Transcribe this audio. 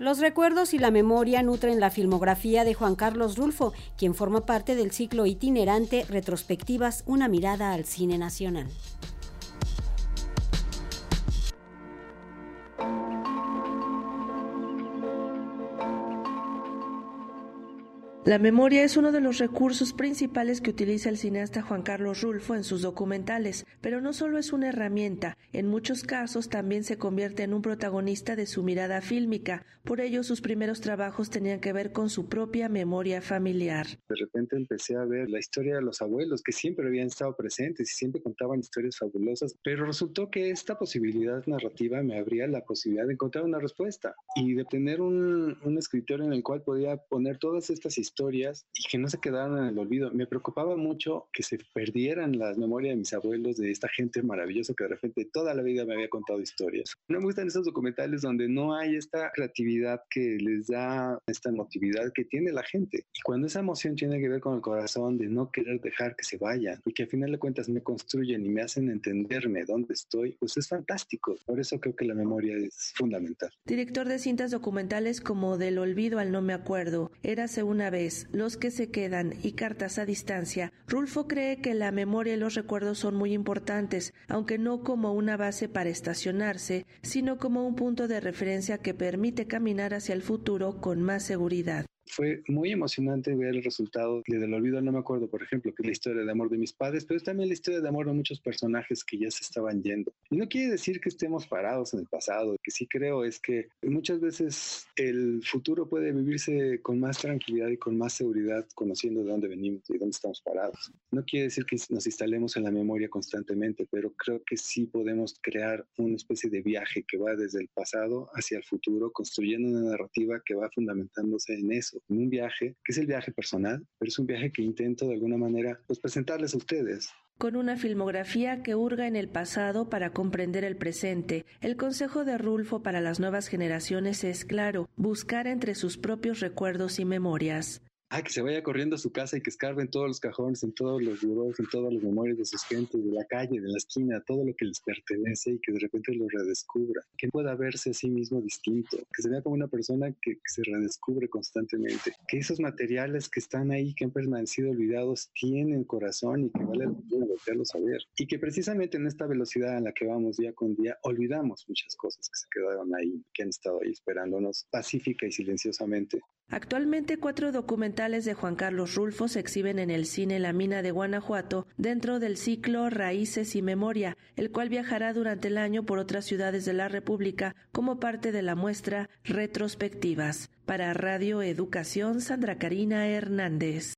Los recuerdos y la memoria nutren la filmografía de Juan Carlos Rulfo, quien forma parte del ciclo itinerante Retrospectivas, una mirada al cine nacional. La memoria es uno de los recursos principales que utiliza el cineasta Juan Carlos Rulfo en sus documentales, pero no solo es una herramienta, en muchos casos también se convierte en un protagonista de su mirada fílmica, por ello sus primeros trabajos tenían que ver con su propia memoria familiar. De repente empecé a ver la historia de los abuelos que siempre habían estado presentes y siempre contaban historias fabulosas, pero resultó que esta posibilidad narrativa me abría la posibilidad de encontrar una respuesta y de tener un, un escritor en el cual podía poner todas estas historias historias y que no se quedaran en el olvido. Me preocupaba mucho que se perdieran las memorias de mis abuelos, de esta gente maravillosa que de repente toda la vida me había contado historias. No me gustan esos documentales donde no hay esta creatividad que les da esta emotividad que tiene la gente. Y cuando esa emoción tiene que ver con el corazón de no querer dejar que se vayan y que al final de cuentas me construyen y me hacen entenderme dónde estoy, pues es fantástico. Por eso creo que la memoria es fundamental. Director de cintas documentales como Del olvido al no me acuerdo, Érase una vez los que se quedan y Cartas a distancia, Rulfo cree que la memoria y los recuerdos son muy importantes, aunque no como una base para estacionarse, sino como un punto de referencia que permite caminar hacia el futuro con más seguridad fue muy emocionante ver el resultado de Del Olvido, no me acuerdo, por ejemplo, que es la historia de amor de mis padres, pero es también la historia de amor de muchos personajes que ya se estaban yendo. No quiere decir que estemos parados en el pasado, que sí creo es que muchas veces el futuro puede vivirse con más tranquilidad y con más seguridad, conociendo de dónde venimos y dónde estamos parados. No quiere decir que nos instalemos en la memoria constantemente, pero creo que sí podemos crear una especie de viaje que va desde el pasado hacia el futuro, construyendo una narrativa que va fundamentándose en eso un viaje, que es el viaje personal, pero es un viaje que intento de alguna manera pues, presentarles a ustedes. Con una filmografía que hurga en el pasado para comprender el presente, el consejo de Rulfo para las nuevas generaciones es claro, buscar entre sus propios recuerdos y memorias ah, que se vaya corriendo a su casa y que escarbe en todos los cajones, en todos los lugares, en todas las memorias de sus gentes, de la calle, de la esquina, todo lo que les pertenece y que de repente lo redescubra, que pueda verse a sí mismo distinto, que se vea como una persona que, se redescubre constantemente, que esos materiales que están ahí, que han permanecido olvidados, tienen corazón y que vale la pena volverlos a ver. Y que precisamente en esta velocidad en la que vamos día con día, olvidamos muchas cosas que se quedaron ahí, que han estado ahí esperándonos pacífica y silenciosamente. Actualmente cuatro documentales de Juan Carlos Rulfo se exhiben en el cine La Mina de Guanajuato dentro del ciclo Raíces y Memoria, el cual viajará durante el año por otras ciudades de la República como parte de la muestra Retrospectivas. Para Radio Educación, Sandra Karina Hernández.